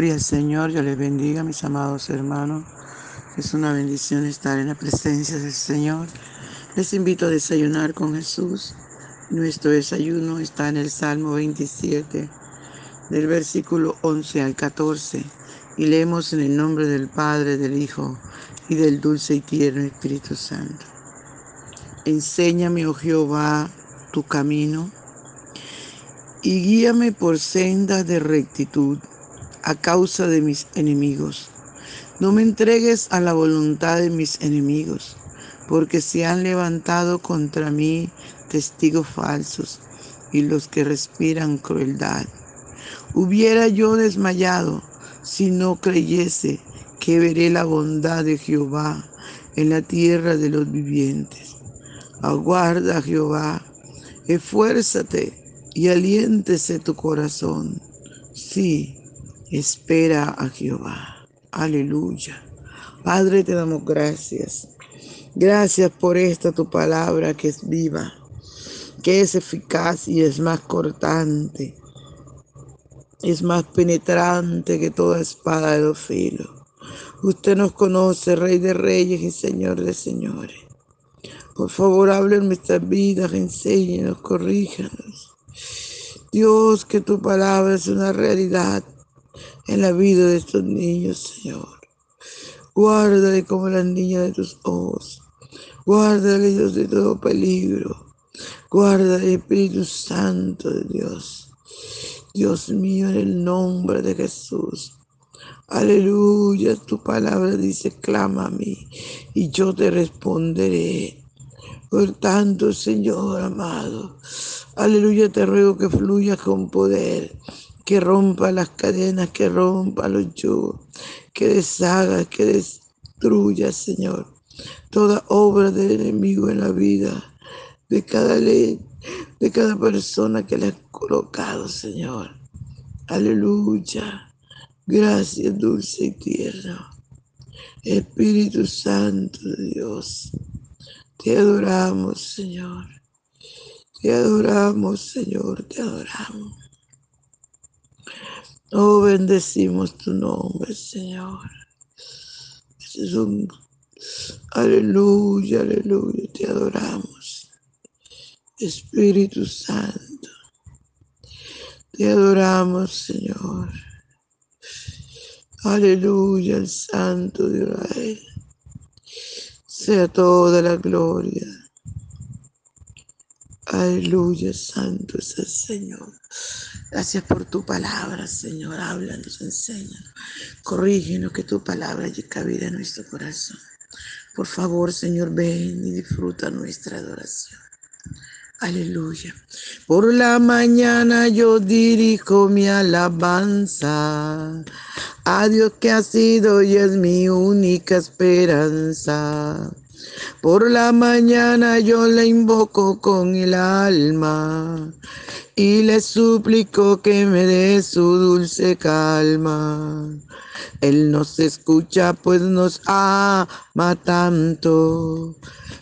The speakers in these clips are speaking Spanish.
Gloria al Señor, yo les bendiga, mis amados hermanos. Es una bendición estar en la presencia del Señor. Les invito a desayunar con Jesús. Nuestro desayuno está en el Salmo 27, del versículo 11 al 14. Y leemos en el nombre del Padre, del Hijo y del dulce y tierno Espíritu Santo. Enséñame, oh Jehová, tu camino y guíame por senda de rectitud a causa de mis enemigos. No me entregues a la voluntad de mis enemigos, porque se han levantado contra mí testigos falsos y los que respiran crueldad. Hubiera yo desmayado si no creyese que veré la bondad de Jehová en la tierra de los vivientes. Aguarda Jehová, esfuérzate y aliéntese tu corazón. Sí, espera a Jehová. Aleluya. Padre, te damos gracias. Gracias por esta tu palabra que es viva, que es eficaz y es más cortante, es más penetrante que toda espada de dos filos. Usted nos conoce, Rey de Reyes y Señor de Señores. Por favor, hable en nuestras vidas, enséñenos, corríjanos. Dios, que tu palabra es una realidad en la vida de estos niños, Señor. Guárdale como las niñas de tus ojos. Guárdale, Dios, de todo peligro. Guárdale, Espíritu Santo de Dios. Dios mío, en el nombre de Jesús. Aleluya, tu palabra dice, clama a mí y yo te responderé. Por tanto, Señor amado, aleluya, te ruego que fluya con poder que rompa las cadenas, que rompa los yugos, que deshaga, que destruya, Señor, toda obra del enemigo en la vida de cada ley, de cada persona que le ha colocado, Señor. Aleluya. Gracias, dulce y tierno. Espíritu Santo de Dios, te adoramos, Señor. Te adoramos, Señor, te adoramos. Oh, bendecimos tu nombre, Señor. Es un... Aleluya, aleluya, te adoramos. Espíritu Santo, te adoramos, Señor. Aleluya, el Santo de Israel. Sea toda la gloria. Aleluya, Santo es el Señor. Gracias por tu palabra, Señor. Háblanos, enséñanos. Corrígenos que tu palabra llegue cabida en nuestro corazón. Por favor, Señor, ven y disfruta nuestra adoración. Aleluya. Por la mañana yo dirijo mi alabanza a Dios que ha sido y es mi única esperanza. Por la mañana yo le invoco con el alma y le suplico que me dé su dulce calma. Él nos escucha pues nos ama tanto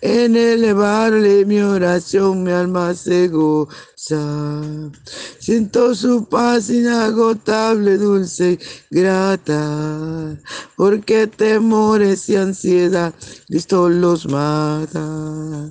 en elevarle mi oración mi alma se goza. Siento su paz inagotable, dulce y grata, porque temores y ansiedad Cristo los mata.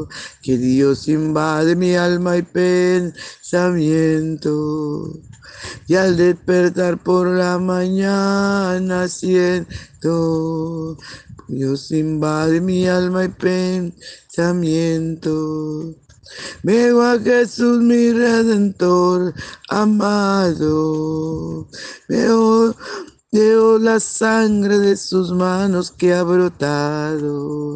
que Dios invade mi alma y pensamiento. Y al despertar por la mañana siento Dios invade mi alma y pensamiento. Veo a Jesús mi redentor amado. Veo, veo la sangre de sus manos que ha brotado.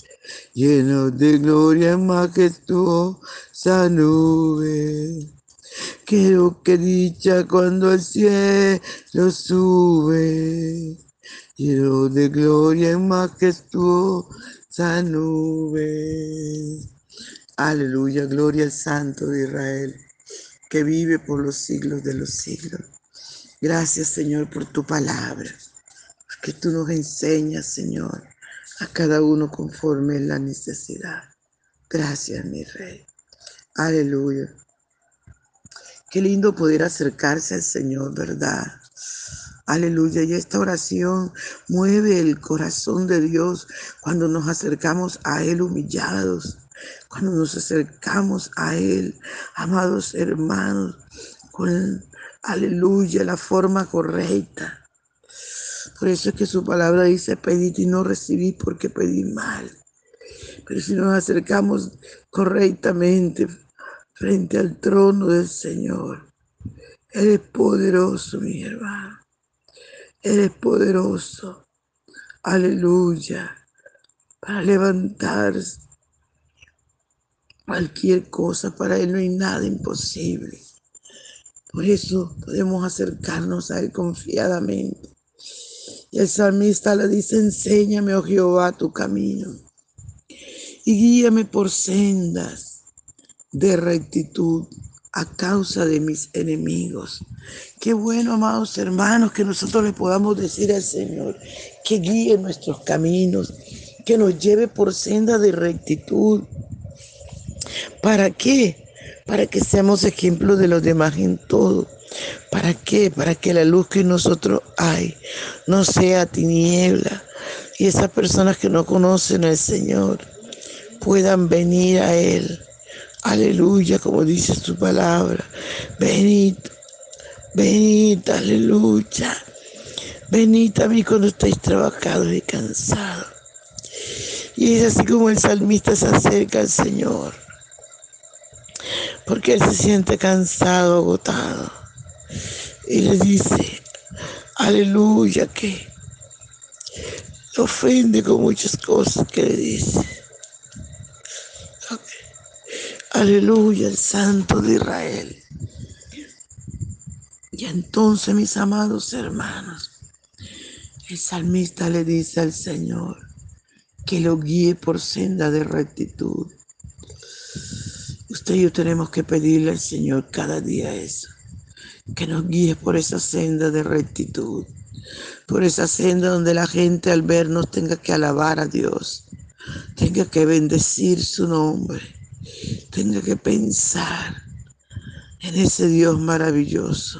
lleno de gloria majestuosa nube. Quiero que dicha cuando el cielo sube, lleno de gloria majestuosa nube. Aleluya, gloria al Santo de Israel, que vive por los siglos de los siglos. Gracias, Señor, por tu palabra, que tú nos enseñas, Señor a cada uno conforme la necesidad. Gracias, mi rey. Aleluya. Qué lindo poder acercarse al Señor, ¿verdad? Aleluya. Y esta oración mueve el corazón de Dios cuando nos acercamos a Él humillados, cuando nos acercamos a Él, amados hermanos, con, aleluya, la forma correcta. Por eso es que su palabra dice, pedid y no recibí porque pedí mal. Pero si nos acercamos correctamente frente al trono del Señor, Él es poderoso, mi hermano. Él es poderoso. Aleluya. Para levantar cualquier cosa. Para Él no hay nada imposible. Por eso podemos acercarnos a Él confiadamente y el salmista le dice, enséñame, oh Jehová, tu camino y guíame por sendas de rectitud a causa de mis enemigos. Qué bueno, amados hermanos, que nosotros le podamos decir al Señor que guíe nuestros caminos, que nos lleve por senda de rectitud. ¿Para qué? Para que seamos ejemplos de los demás en todo ¿Para qué? Para que la luz que en nosotros hay no sea tiniebla y esas personas que no conocen al Señor puedan venir a Él. Aleluya, como dice su palabra. Venid, venid, aleluya. Venid a mí cuando estáis trabajados y cansados. Y es así como el salmista se acerca al Señor. Porque él se siente cansado, agotado y le dice, aleluya, que le ofende con muchas cosas que le dice. Aleluya, el Santo de Israel. Y entonces, mis amados hermanos, el salmista le dice al Señor que lo guíe por senda de rectitud. Usted y yo tenemos que pedirle al Señor cada día eso que nos guíe por esa senda de rectitud, por esa senda donde la gente al vernos tenga que alabar a Dios, tenga que bendecir su nombre, tenga que pensar en ese Dios maravilloso.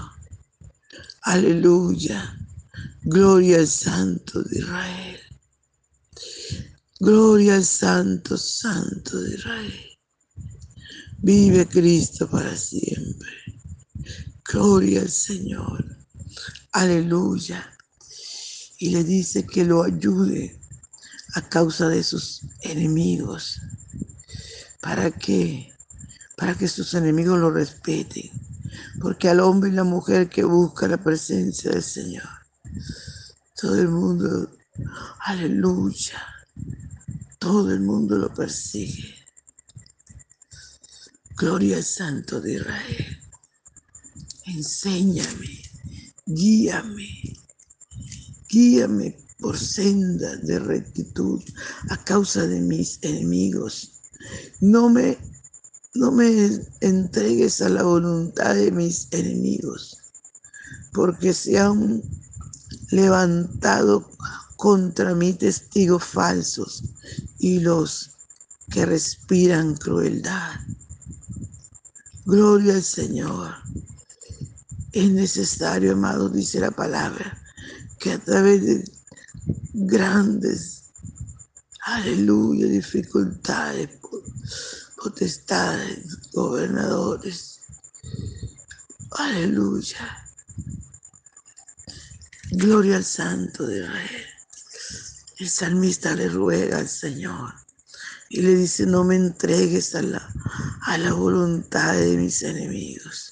Aleluya. Gloria al Santo de Israel. Gloria al Santo, Santo de Israel. Vive Cristo para siempre. Gloria al Señor. Aleluya. Y le dice que lo ayude a causa de sus enemigos. ¿Para qué? Para que sus enemigos lo respeten. Porque al hombre y la mujer que busca la presencia del Señor, todo el mundo, aleluya, todo el mundo lo persigue. Gloria al Santo de Israel. Enséñame, guíame, guíame por senda de rectitud a causa de mis enemigos. No me, no me entregues a la voluntad de mis enemigos, porque se han levantado contra mí testigos falsos y los que respiran crueldad. Gloria al Señor. Es necesario, amado, dice la palabra, que a través de grandes, aleluya, dificultades, potestades, gobernadores, aleluya. Gloria al Santo de Israel. El salmista le ruega al Señor y le dice, no me entregues a la, a la voluntad de mis enemigos.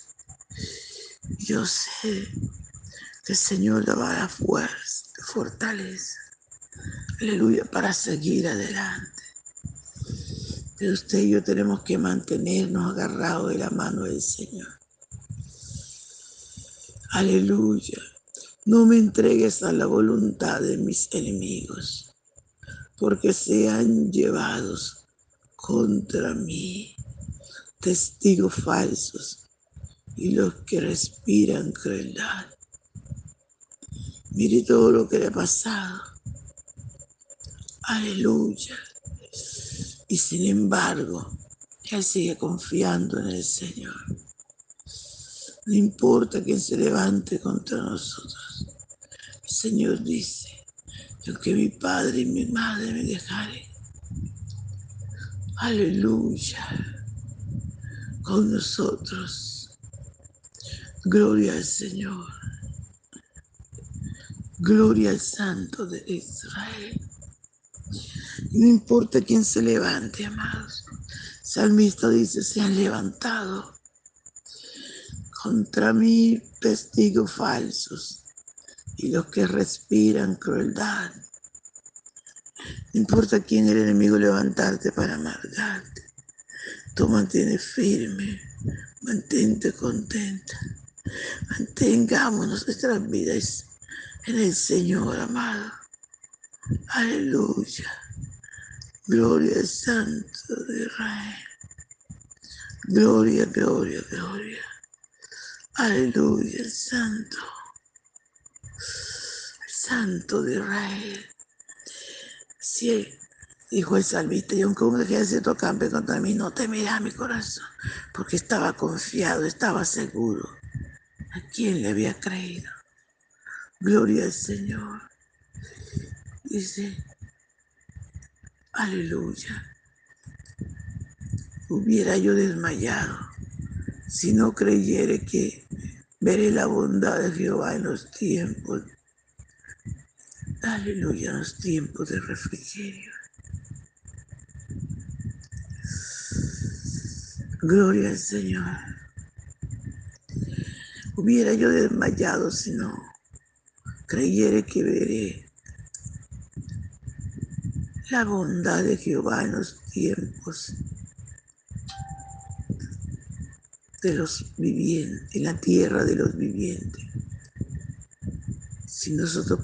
Yo sé que el Señor le va a dar fuerza, fortaleza, aleluya, para seguir adelante. Pero usted y yo tenemos que mantenernos agarrados de la mano del Señor. Aleluya. No me entregues a la voluntad de mis enemigos, porque sean llevados contra mí testigos falsos y los que respiran crueldad. Mire todo lo que le ha pasado. Aleluya. Y sin embargo, Él sigue confiando en el Señor. No importa quién se levante contra nosotros. El Señor dice, que mi padre y mi madre me dejaren. Aleluya. Con nosotros. Gloria al Señor. Gloria al Santo de Israel. No importa quién se levante, amados. Salmista dice, se han levantado contra mí testigos falsos y los que respiran crueldad. No importa quién el enemigo levantarte para amargarte. Tú mantienes firme, mantente contenta. Mantengamos nuestras vidas en el Señor amado. Aleluya. Gloria al Santo de Israel. Gloria, gloria, gloria. Aleluya, Santo. Santo de Israel. Sí, dijo el salmista, y aunque un ejército campe contra mí, no temerá mi corazón, porque estaba confiado, estaba seguro. ¿A quién le había creído? Gloria al Señor. Dice, aleluya. Hubiera yo desmayado si no creyere que veré la bondad de Jehová en los tiempos. Aleluya, en los tiempos de refrigerio. Gloria al Señor. Hubiera yo desmayado si no creyere que veré la bondad de Jehová en los tiempos de los vivientes, en la tierra de los vivientes. Si nosotros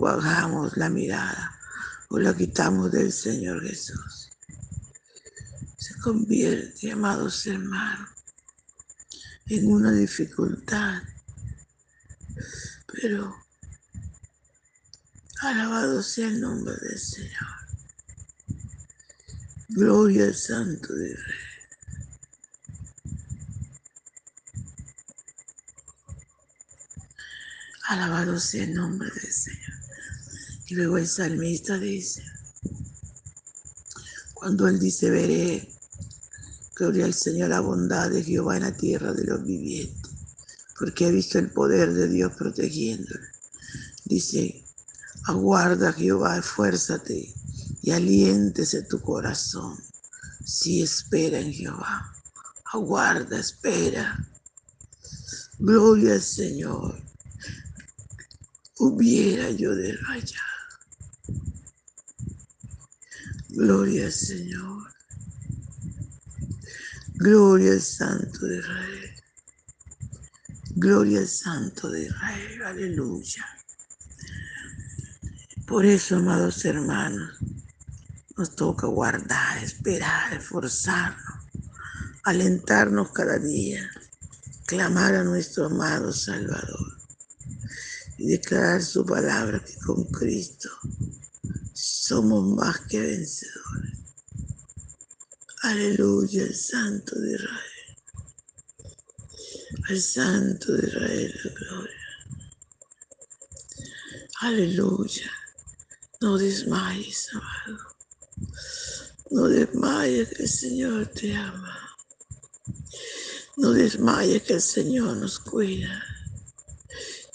bajamos la mirada o la quitamos del Señor Jesús, se convierte, amados hermanos, en una dificultad. Pero alabado sea el nombre del Señor. Gloria al Santo de Rey. Alabado sea el nombre del Señor. Y luego el salmista dice, cuando él dice, veré, gloria al Señor, la bondad de Jehová en la tierra de los vivientes, porque he visto el poder de Dios protegiéndole. Dice, aguarda Jehová, esfuérzate y aliéntese tu corazón. Si espera en Jehová, aguarda, espera. Gloria al Señor hubiera yo desmayado. Gloria al Señor. Gloria al Santo de Israel. Gloria al Santo de Israel. Aleluya. Por eso, amados hermanos, nos toca guardar, esperar, esforzarnos, alentarnos cada día, clamar a nuestro amado Salvador y declarar su palabra que con Cristo somos más que vencedores. Aleluya, el Santo de Israel. Al Santo de Israel, gloria. Aleluya. No desmayes, amado. No desmayes que el Señor te ama. No desmayes que el Señor nos cuida.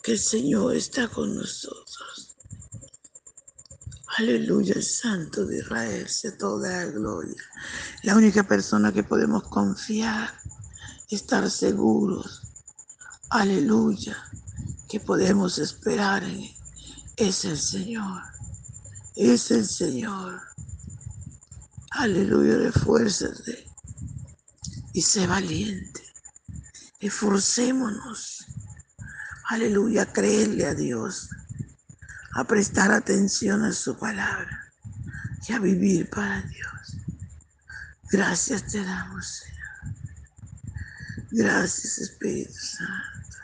Que el Señor está con nosotros. Aleluya, el Santo de Israel, sea toda la gloria. La única persona que podemos confiar, estar seguros. Aleluya, que podemos esperar en él, es el Señor. Es el Señor. Aleluya, refuérzate y sé valiente. Esforcémonos. Aleluya, creerle a Dios, a prestar atención a su palabra y a vivir para Dios. Gracias te damos, Señor. Gracias, Espíritu Santo.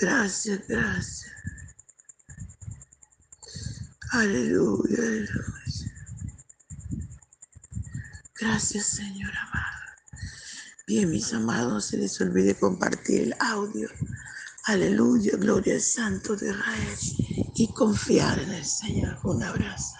Gracias, gracias. Aleluya, aleluya. Gracias, Señor amado. Bien, mis amados, no se les olvide compartir el audio. Aleluya, gloria al Santo de Israel. Y confiar en el Señor. Un abrazo.